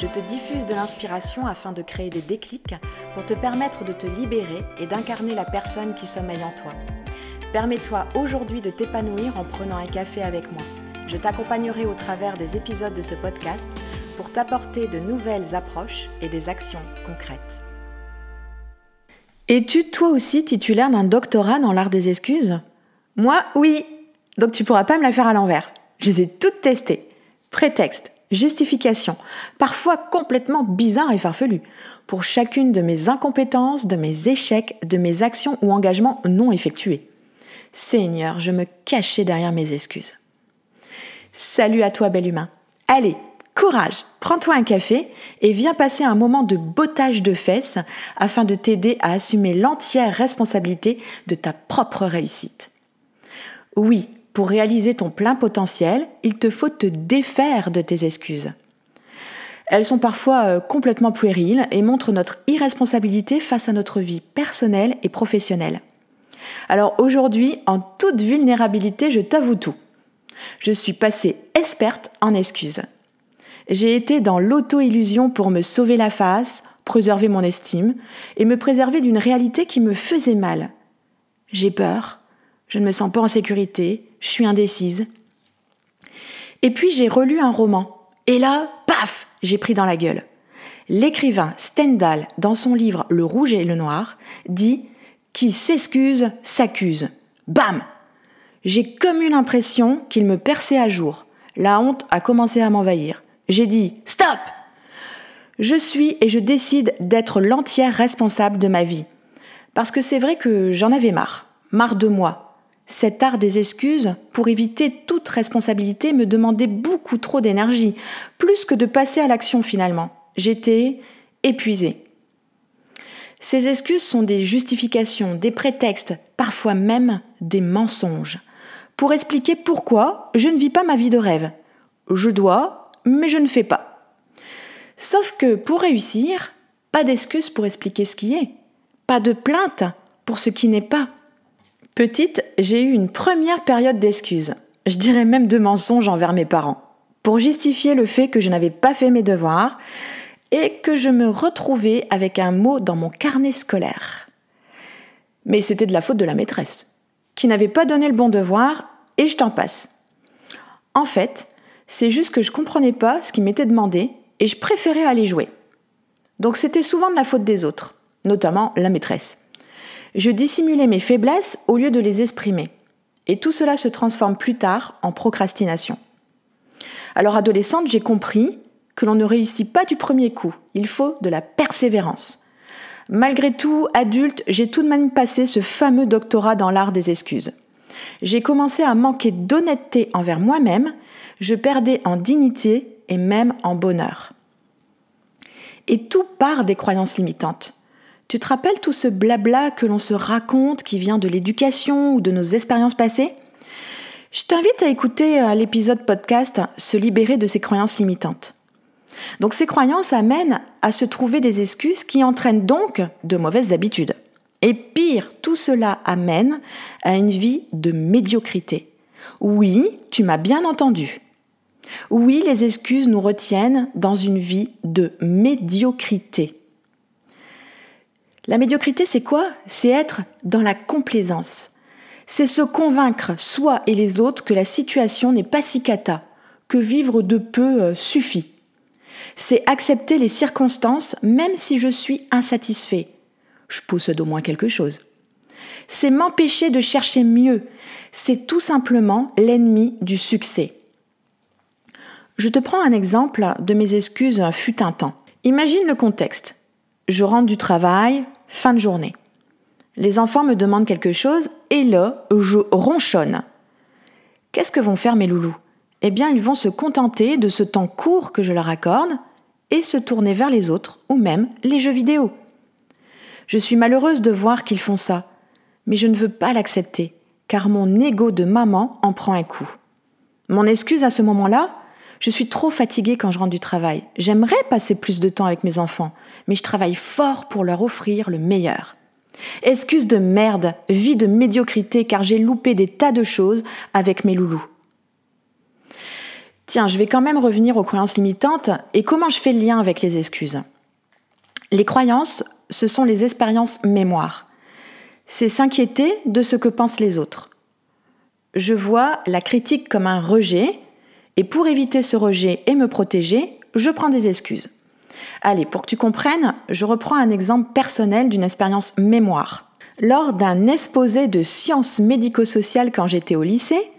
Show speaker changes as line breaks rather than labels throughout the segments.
Je te diffuse de l'inspiration afin de créer des déclics pour te permettre de te libérer et d'incarner la personne qui sommeille en toi. Permets-toi aujourd'hui de t'épanouir en prenant un café avec moi. Je t'accompagnerai au travers des épisodes de ce podcast pour t'apporter de nouvelles approches et des actions concrètes. Es-tu toi aussi titulaire d'un doctorat dans l'art des excuses? Moi, oui. Donc tu pourras pas me la faire à l'envers. Je les ai toutes testées. Prétexte, justification, parfois complètement bizarre et farfelu, pour chacune de mes incompétences, de mes échecs, de mes actions ou engagements non effectués. Seigneur, je me cachais derrière mes excuses. Salut à toi, bel humain. Allez, courage, prends-toi un café et viens passer un moment de bottage de fesses afin de t'aider à assumer l'entière responsabilité de ta propre réussite. Oui, pour réaliser ton plein potentiel, il te faut te défaire de tes excuses. Elles sont parfois euh, complètement puériles et montrent notre irresponsabilité face à notre vie personnelle et professionnelle. Alors aujourd'hui, en toute vulnérabilité, je t'avoue tout. Je suis passée experte en excuses. J'ai été dans l'auto-illusion pour me sauver la face, préserver mon estime et me préserver d'une réalité qui me faisait mal. J'ai peur, je ne me sens pas en sécurité, je suis indécise. Et puis j'ai relu un roman. Et là, paf, j'ai pris dans la gueule. L'écrivain Stendhal, dans son livre Le rouge et le noir, dit Qui s'excuse s'accuse. Bam J'ai comme eu l'impression qu'il me perçait à jour. La honte a commencé à m'envahir. J'ai dit Stop Je suis et je décide d'être l'entière responsable de ma vie. Parce que c'est vrai que j'en avais marre. Marre de moi, cet art des excuses, pour éviter toute responsabilité, me demandait beaucoup trop d'énergie, plus que de passer à l'action finalement. J'étais épuisée. Ces excuses sont des justifications, des prétextes, parfois même des mensonges, pour expliquer pourquoi je ne vis pas ma vie de rêve. Je dois, mais je ne fais pas. Sauf que pour réussir, pas d'excuses pour expliquer ce qui est, pas de plainte pour ce qui n'est pas. Petite, j'ai eu une première période d'excuses, je dirais même de mensonges envers mes parents, pour justifier le fait que je n'avais pas fait mes devoirs et que je me retrouvais avec un mot dans mon carnet scolaire. Mais c'était de la faute de la maîtresse, qui n'avait pas donné le bon devoir, et je t'en passe. En fait, c'est juste que je comprenais pas ce qui m'était demandé et je préférais aller jouer. Donc c'était souvent de la faute des autres, notamment la maîtresse. Je dissimulais mes faiblesses au lieu de les exprimer. Et tout cela se transforme plus tard en procrastination. Alors adolescente, j'ai compris que l'on ne réussit pas du premier coup, il faut de la persévérance. Malgré tout, adulte, j'ai tout de même passé ce fameux doctorat dans l'art des excuses. J'ai commencé à manquer d'honnêteté envers moi-même, je perdais en dignité et même en bonheur. Et tout part des croyances limitantes. Tu te rappelles tout ce blabla que l'on se raconte qui vient de l'éducation ou de nos expériences passées? Je t'invite à écouter euh, l'épisode podcast Se libérer de ses croyances limitantes. Donc ces croyances amènent à se trouver des excuses qui entraînent donc de mauvaises habitudes. Et pire, tout cela amène à une vie de médiocrité. Oui, tu m'as bien entendu. Oui, les excuses nous retiennent dans une vie de médiocrité. La médiocrité, c'est quoi? C'est être dans la complaisance. C'est se convaincre, soi et les autres, que la situation n'est pas si cata, que vivre de peu euh, suffit. C'est accepter les circonstances même si je suis insatisfait. Je possède au moins quelque chose. C'est m'empêcher de chercher mieux. C'est tout simplement l'ennemi du succès. Je te prends un exemple de mes excuses fut un temps. Imagine le contexte. Je rentre du travail, fin de journée. Les enfants me demandent quelque chose et là, je ronchonne. Qu'est-ce que vont faire mes loulous? Eh bien, ils vont se contenter de ce temps court que je leur accorde et se tourner vers les autres ou même les jeux vidéo. Je suis malheureuse de voir qu'ils font ça, Mais je ne veux pas l'accepter, car mon ego de maman en prend un coup. Mon excuse à ce moment-là, je suis trop fatiguée quand je rentre du travail. J'aimerais passer plus de temps avec mes enfants, mais je travaille fort pour leur offrir le meilleur. Excuse de merde, vie de médiocrité car j'ai loupé des tas de choses avec mes loulous. Tiens, je vais quand même revenir aux croyances limitantes et comment je fais le lien avec les excuses. Les croyances, ce sont les expériences mémoire. C'est s'inquiéter de ce que pensent les autres. Je vois la critique comme un rejet et pour éviter ce rejet et me protéger, je prends des excuses. Allez, pour que tu comprennes, je reprends un exemple personnel d'une expérience mémoire. Lors d'un exposé de sciences médico-sociales quand j'étais au lycée,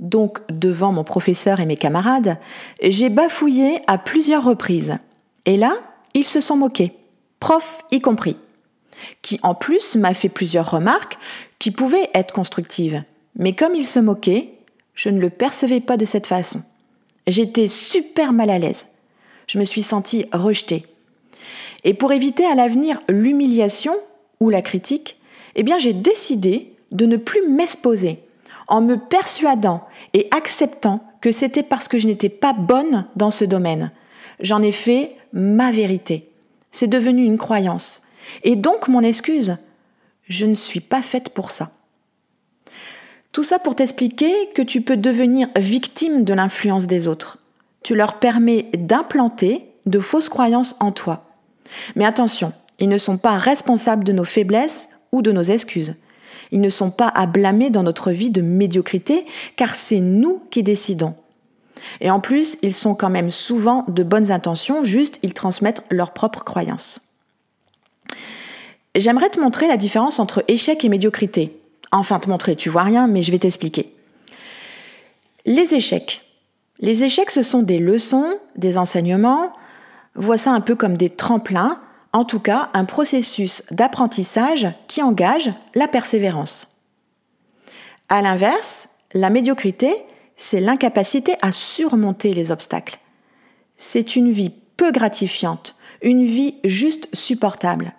donc devant mon professeur et mes camarades, j'ai bafouillé à plusieurs reprises. Et là, ils se sont moqués, prof y compris, qui en plus m'a fait plusieurs remarques qui pouvaient être constructives. Mais comme ils se moquaient, je ne le percevais pas de cette façon. J'étais super mal à l'aise je me suis sentie rejetée. Et pour éviter à l'avenir l'humiliation ou la critique, eh bien j'ai décidé de ne plus m'exposer en me persuadant et acceptant que c'était parce que je n'étais pas bonne dans ce domaine. J'en ai fait ma vérité. C'est devenu une croyance. Et donc mon excuse, je ne suis pas faite pour ça. Tout ça pour t'expliquer que tu peux devenir victime de l'influence des autres tu leur permets d'implanter de fausses croyances en toi. Mais attention, ils ne sont pas responsables de nos faiblesses ou de nos excuses. Ils ne sont pas à blâmer dans notre vie de médiocrité, car c'est nous qui décidons. Et en plus, ils sont quand même souvent de bonnes intentions, juste ils transmettent leurs propres croyances. J'aimerais te montrer la différence entre échec et médiocrité. Enfin, te montrer, tu vois rien, mais je vais t'expliquer. Les échecs, les échecs, ce sont des leçons, des enseignements, vois ça un peu comme des tremplins, en tout cas un processus d'apprentissage qui engage la persévérance. À l'inverse, la médiocrité, c'est l'incapacité à surmonter les obstacles. C'est une vie peu gratifiante, une vie juste supportable.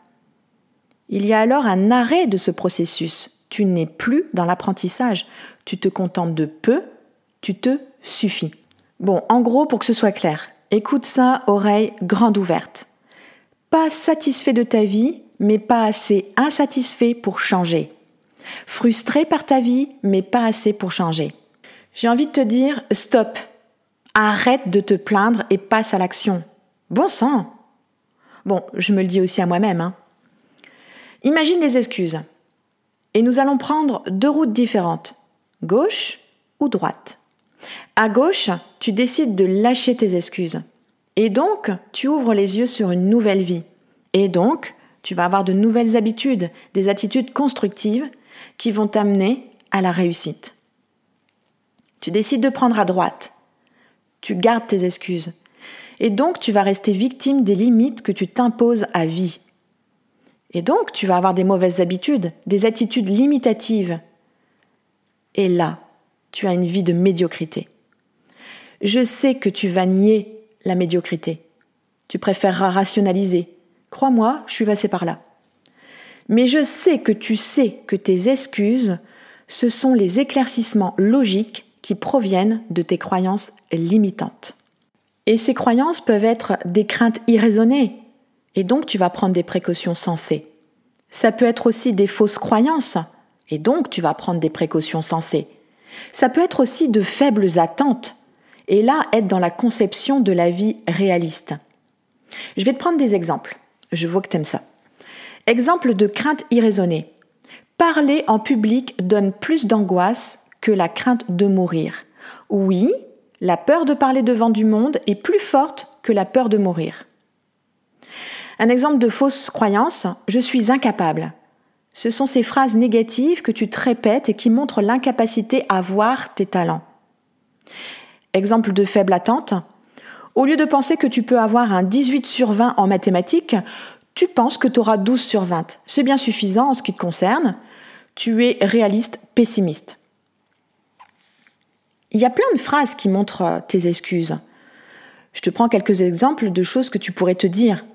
Il y a alors un arrêt de ce processus. Tu n'es plus dans l'apprentissage. Tu te contentes de peu, tu te suffis. Bon, en gros, pour que ce soit clair, écoute ça, oreille grande ouverte. Pas satisfait de ta vie, mais pas assez insatisfait pour changer. Frustré par ta vie, mais pas assez pour changer. J'ai envie de te dire, stop. Arrête de te plaindre et passe à l'action. Bon sang. Bon, je me le dis aussi à moi-même. Hein. Imagine les excuses. Et nous allons prendre deux routes différentes, gauche ou droite. À gauche, tu décides de lâcher tes excuses. Et donc, tu ouvres les yeux sur une nouvelle vie. Et donc, tu vas avoir de nouvelles habitudes, des attitudes constructives qui vont t'amener à la réussite. Tu décides de prendre à droite. Tu gardes tes excuses. Et donc, tu vas rester victime des limites que tu t'imposes à vie. Et donc, tu vas avoir des mauvaises habitudes, des attitudes limitatives. Et là, tu as une vie de médiocrité. Je sais que tu vas nier la médiocrité. Tu préféreras rationaliser. Crois-moi, je suis passé par là. Mais je sais que tu sais que tes excuses, ce sont les éclaircissements logiques qui proviennent de tes croyances limitantes. Et ces croyances peuvent être des craintes irraisonnées, et donc tu vas prendre des précautions sensées. Ça peut être aussi des fausses croyances, et donc tu vas prendre des précautions sensées. Ça peut être aussi de faibles attentes, et là être dans la conception de la vie réaliste. Je vais te prendre des exemples. Je vois que tu aimes ça. Exemple de crainte irraisonnée. Parler en public donne plus d'angoisse que la crainte de mourir. Oui, la peur de parler devant du monde est plus forte que la peur de mourir. Un exemple de fausse croyance, je suis incapable. Ce sont ces phrases négatives que tu te répètes et qui montrent l'incapacité à voir tes talents. Exemple de faible attente. Au lieu de penser que tu peux avoir un 18 sur 20 en mathématiques, tu penses que tu auras 12 sur 20. C'est bien suffisant en ce qui te concerne. Tu es réaliste pessimiste. Il y a plein de phrases qui montrent euh, tes excuses. Je te prends quelques exemples de choses que tu pourrais te dire.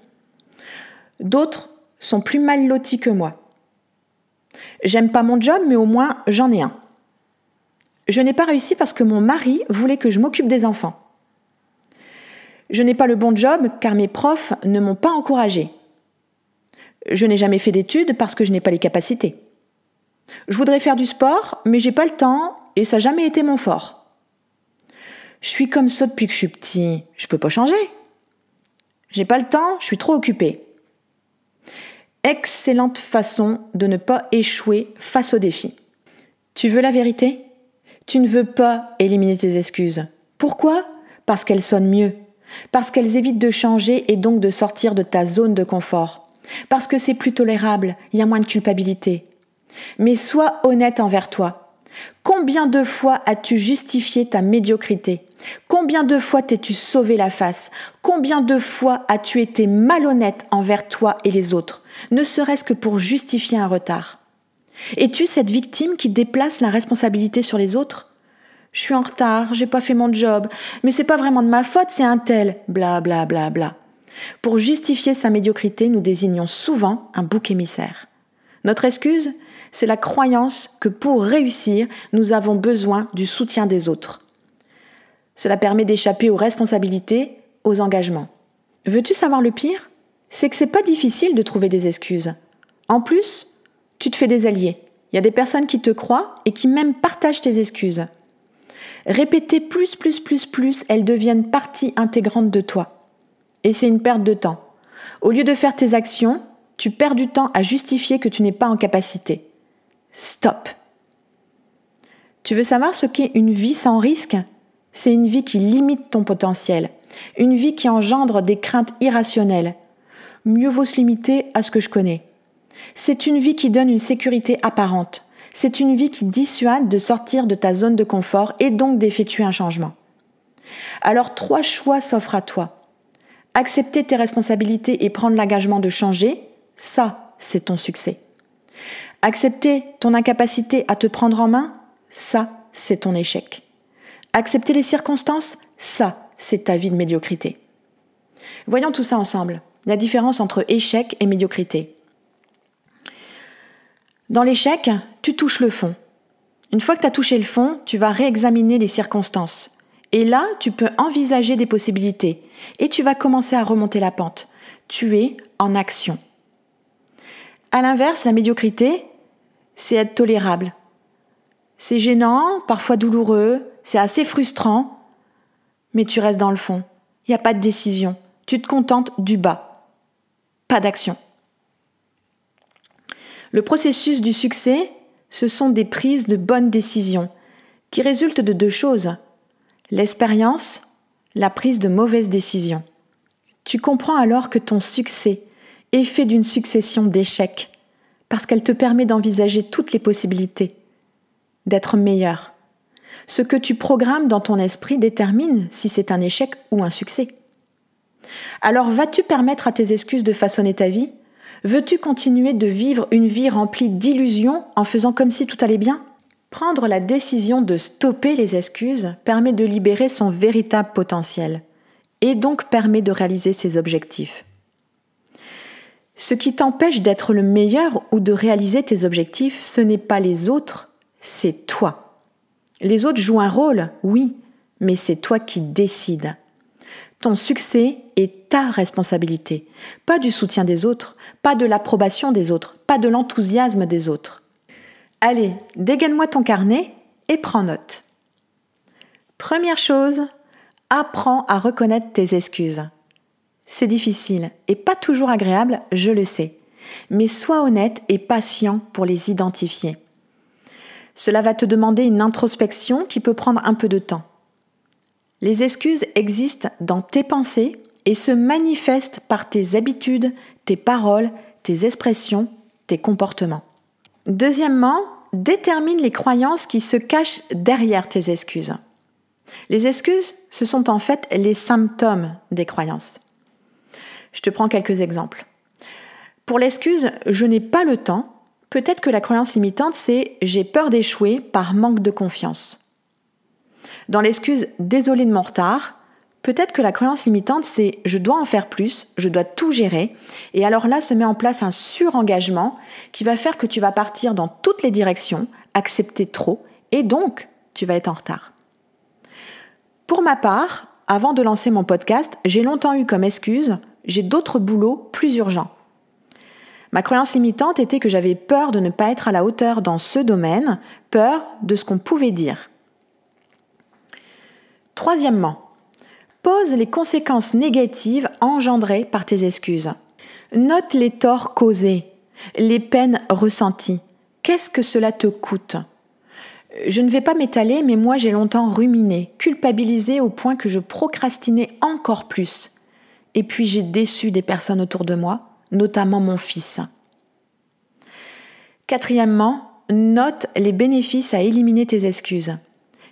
D'autres sont plus mal lotis que moi. J'aime pas mon job, mais au moins j'en ai un. Je n'ai pas réussi parce que mon mari voulait que je m'occupe des enfants. Je n'ai pas le bon job car mes profs ne m'ont pas encouragé. Je n'ai jamais fait d'études parce que je n'ai pas les capacités. Je voudrais faire du sport, mais j'ai pas le temps et ça n'a jamais été mon fort. Je suis comme ça depuis que je suis petit, je peux pas changer. J'ai pas le temps, je suis trop occupée. Excellente façon de ne pas échouer face au défi. Tu veux la vérité? Tu ne veux pas éliminer tes excuses. Pourquoi? Parce qu'elles sonnent mieux. Parce qu'elles évitent de changer et donc de sortir de ta zone de confort. Parce que c'est plus tolérable, il y a moins de culpabilité. Mais sois honnête envers toi. Combien de fois as-tu justifié ta médiocrité? Combien de fois t'es-tu sauvé la face? Combien de fois as-tu été malhonnête envers toi et les autres, ne serait-ce que pour justifier un retard Es-tu cette victime qui déplace la responsabilité sur les autres? Je suis en retard, j'ai pas fait mon job, mais c'est pas vraiment de ma faute, c'est un tel, bla bla bla bla. Pour justifier sa médiocrité, nous désignons souvent un bouc émissaire. Notre excuse, c'est la croyance que pour réussir, nous avons besoin du soutien des autres. Cela permet d'échapper aux responsabilités, aux engagements. Veux-tu savoir le pire? C'est que c'est pas difficile de trouver des excuses. En plus, tu te fais des alliés. Il y a des personnes qui te croient et qui même partagent tes excuses. Répéter plus, plus, plus, plus, elles deviennent partie intégrante de toi. Et c'est une perte de temps. Au lieu de faire tes actions, tu perds du temps à justifier que tu n'es pas en capacité. Stop. Tu veux savoir ce qu'est une vie sans risque? C'est une vie qui limite ton potentiel, une vie qui engendre des craintes irrationnelles. Mieux vaut se limiter à ce que je connais. C'est une vie qui donne une sécurité apparente. C'est une vie qui dissuade de sortir de ta zone de confort et donc d'effectuer un changement. Alors trois choix s'offrent à toi. Accepter tes responsabilités et prendre l'engagement de changer, ça, c'est ton succès. Accepter ton incapacité à te prendre en main, ça, c'est ton échec. Accepter les circonstances, ça, c'est ta vie de médiocrité. Voyons tout ça ensemble, la différence entre échec et médiocrité. Dans l'échec, tu touches le fond. Une fois que tu as touché le fond, tu vas réexaminer les circonstances. Et là, tu peux envisager des possibilités et tu vas commencer à remonter la pente. Tu es en action. À l'inverse, la médiocrité, c'est être tolérable. C'est gênant, parfois douloureux, c'est assez frustrant, mais tu restes dans le fond. Il n'y a pas de décision. Tu te contentes du bas. Pas d'action. Le processus du succès, ce sont des prises de bonnes décisions qui résultent de deux choses. L'expérience, la prise de mauvaises décisions. Tu comprends alors que ton succès est fait d'une succession d'échecs, parce qu'elle te permet d'envisager toutes les possibilités, d'être meilleur, ce que tu programmes dans ton esprit détermine si c'est un échec ou un succès. Alors vas-tu permettre à tes excuses de façonner ta vie? Veux-tu continuer de vivre une vie remplie d'illusions en faisant comme si tout allait bien? Prendre la décision de stopper les excuses permet de libérer son véritable potentiel et donc permet de réaliser ses objectifs. Ce qui t'empêche d'être le meilleur ou de réaliser tes objectifs, ce n'est pas les autres, c'est toi. Les autres jouent un rôle, oui, mais c'est toi qui décides. Ton succès est ta responsabilité, pas du soutien des autres, pas de l'approbation des autres, pas de l'enthousiasme des autres. Allez, dégaine-moi ton carnet et prends note. Première chose, apprends à reconnaître tes excuses. C'est difficile et pas toujours agréable, je le sais, mais sois honnête et patient pour les identifier. Cela va te demander une introspection qui peut prendre un peu de temps. Les excuses existent dans tes pensées et se manifestent par tes habitudes, tes paroles, tes expressions, tes comportements. Deuxièmement, détermine les croyances qui se cachent derrière tes excuses. Les excuses, ce sont en fait les symptômes des croyances. Je te prends quelques exemples. Pour l'excuse je n'ai pas le temps, Peut-être que la croyance limitante, c'est j'ai peur d'échouer par manque de confiance. Dans l'excuse désolé de mon retard, Peut-être que la croyance limitante, c'est je dois en faire plus, je dois tout gérer, et alors là se met en place un surengagement qui va faire que tu vas partir dans toutes les directions, accepter trop, et donc tu vas être en retard. Pour ma part, avant de lancer mon podcast, j'ai longtemps eu comme excuse j'ai d'autres boulots plus urgents. Ma croyance limitante était que j'avais peur de ne pas être à la hauteur dans ce domaine, peur de ce qu'on pouvait dire. Troisièmement, Pose les conséquences négatives engendrées par tes excuses. Note les torts causés, les peines ressenties. Qu'est-ce que cela te coûte? Je ne vais pas m'étaler, mais moi j'ai longtemps ruminé, culpabilisé au point que je procrastinais encore plus. Et puis j'ai déçu des personnes autour de moi, notamment mon fils. Quatrièmement, note les bénéfices à éliminer tes excuses.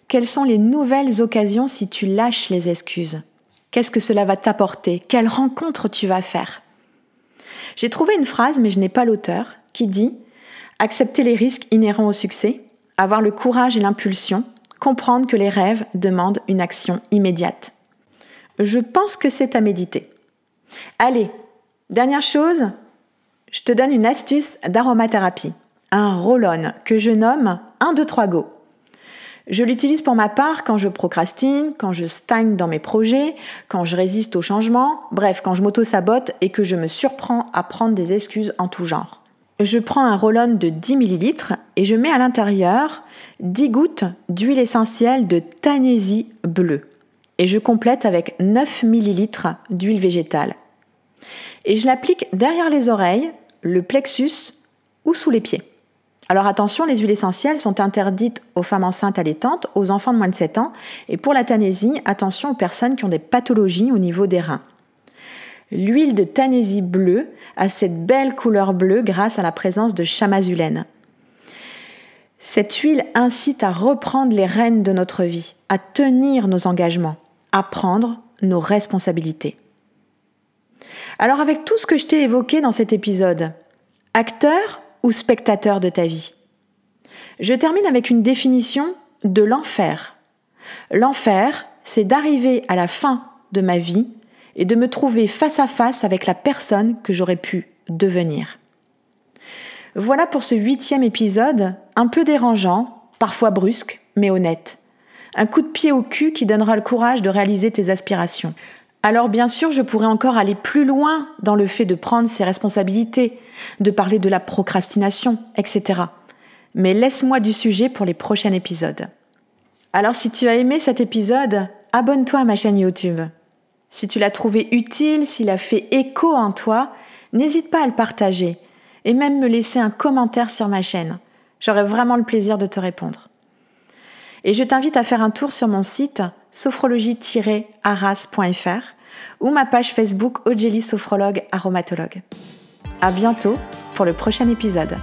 Quelles sont les nouvelles occasions si tu lâches les excuses? Qu'est-ce que cela va t'apporter? Quelle rencontre tu vas faire? J'ai trouvé une phrase, mais je n'ai pas l'auteur, qui dit Accepter les risques inhérents au succès, avoir le courage et l'impulsion, comprendre que les rêves demandent une action immédiate. Je pense que c'est à méditer. Allez, dernière chose, je te donne une astuce d'aromathérapie, un roll-on que je nomme 1, 2, 3, go. Je l'utilise pour ma part quand je procrastine, quand je stagne dans mes projets, quand je résiste au changement, bref, quand je m'auto-sabote et que je me surprends à prendre des excuses en tout genre. Je prends un roll-on de 10 ml et je mets à l'intérieur 10 gouttes d'huile essentielle de Tanésie bleue. Et je complète avec 9 ml d'huile végétale. Et je l'applique derrière les oreilles, le plexus ou sous les pieds. Alors attention, les huiles essentielles sont interdites aux femmes enceintes allaitantes, aux enfants de moins de 7 ans, et pour la tanésie, attention aux personnes qui ont des pathologies au niveau des reins. L'huile de tanésie bleue a cette belle couleur bleue grâce à la présence de chamazulène. Cette huile incite à reprendre les rênes de notre vie, à tenir nos engagements, à prendre nos responsabilités. Alors avec tout ce que je t'ai évoqué dans cet épisode, acteur ou spectateur de ta vie. Je termine avec une définition de l'enfer. L'enfer, c'est d'arriver à la fin de ma vie et de me trouver face à face avec la personne que j'aurais pu devenir. Voilà pour ce huitième épisode, un peu dérangeant, parfois brusque, mais honnête. Un coup de pied au cul qui donnera le courage de réaliser tes aspirations. Alors bien sûr, je pourrais encore aller plus loin dans le fait de prendre ses responsabilités, de parler de la procrastination, etc. Mais laisse-moi du sujet pour les prochains épisodes. Alors si tu as aimé cet épisode, abonne-toi à ma chaîne YouTube. Si tu l'as trouvé utile, s'il a fait écho en toi, n'hésite pas à le partager et même me laisser un commentaire sur ma chaîne. J'aurai vraiment le plaisir de te répondre. Et je t'invite à faire un tour sur mon site sophrologie-arras.fr ou ma page Facebook Ogeli Sophrologue Aromatologue. À bientôt pour le prochain épisode.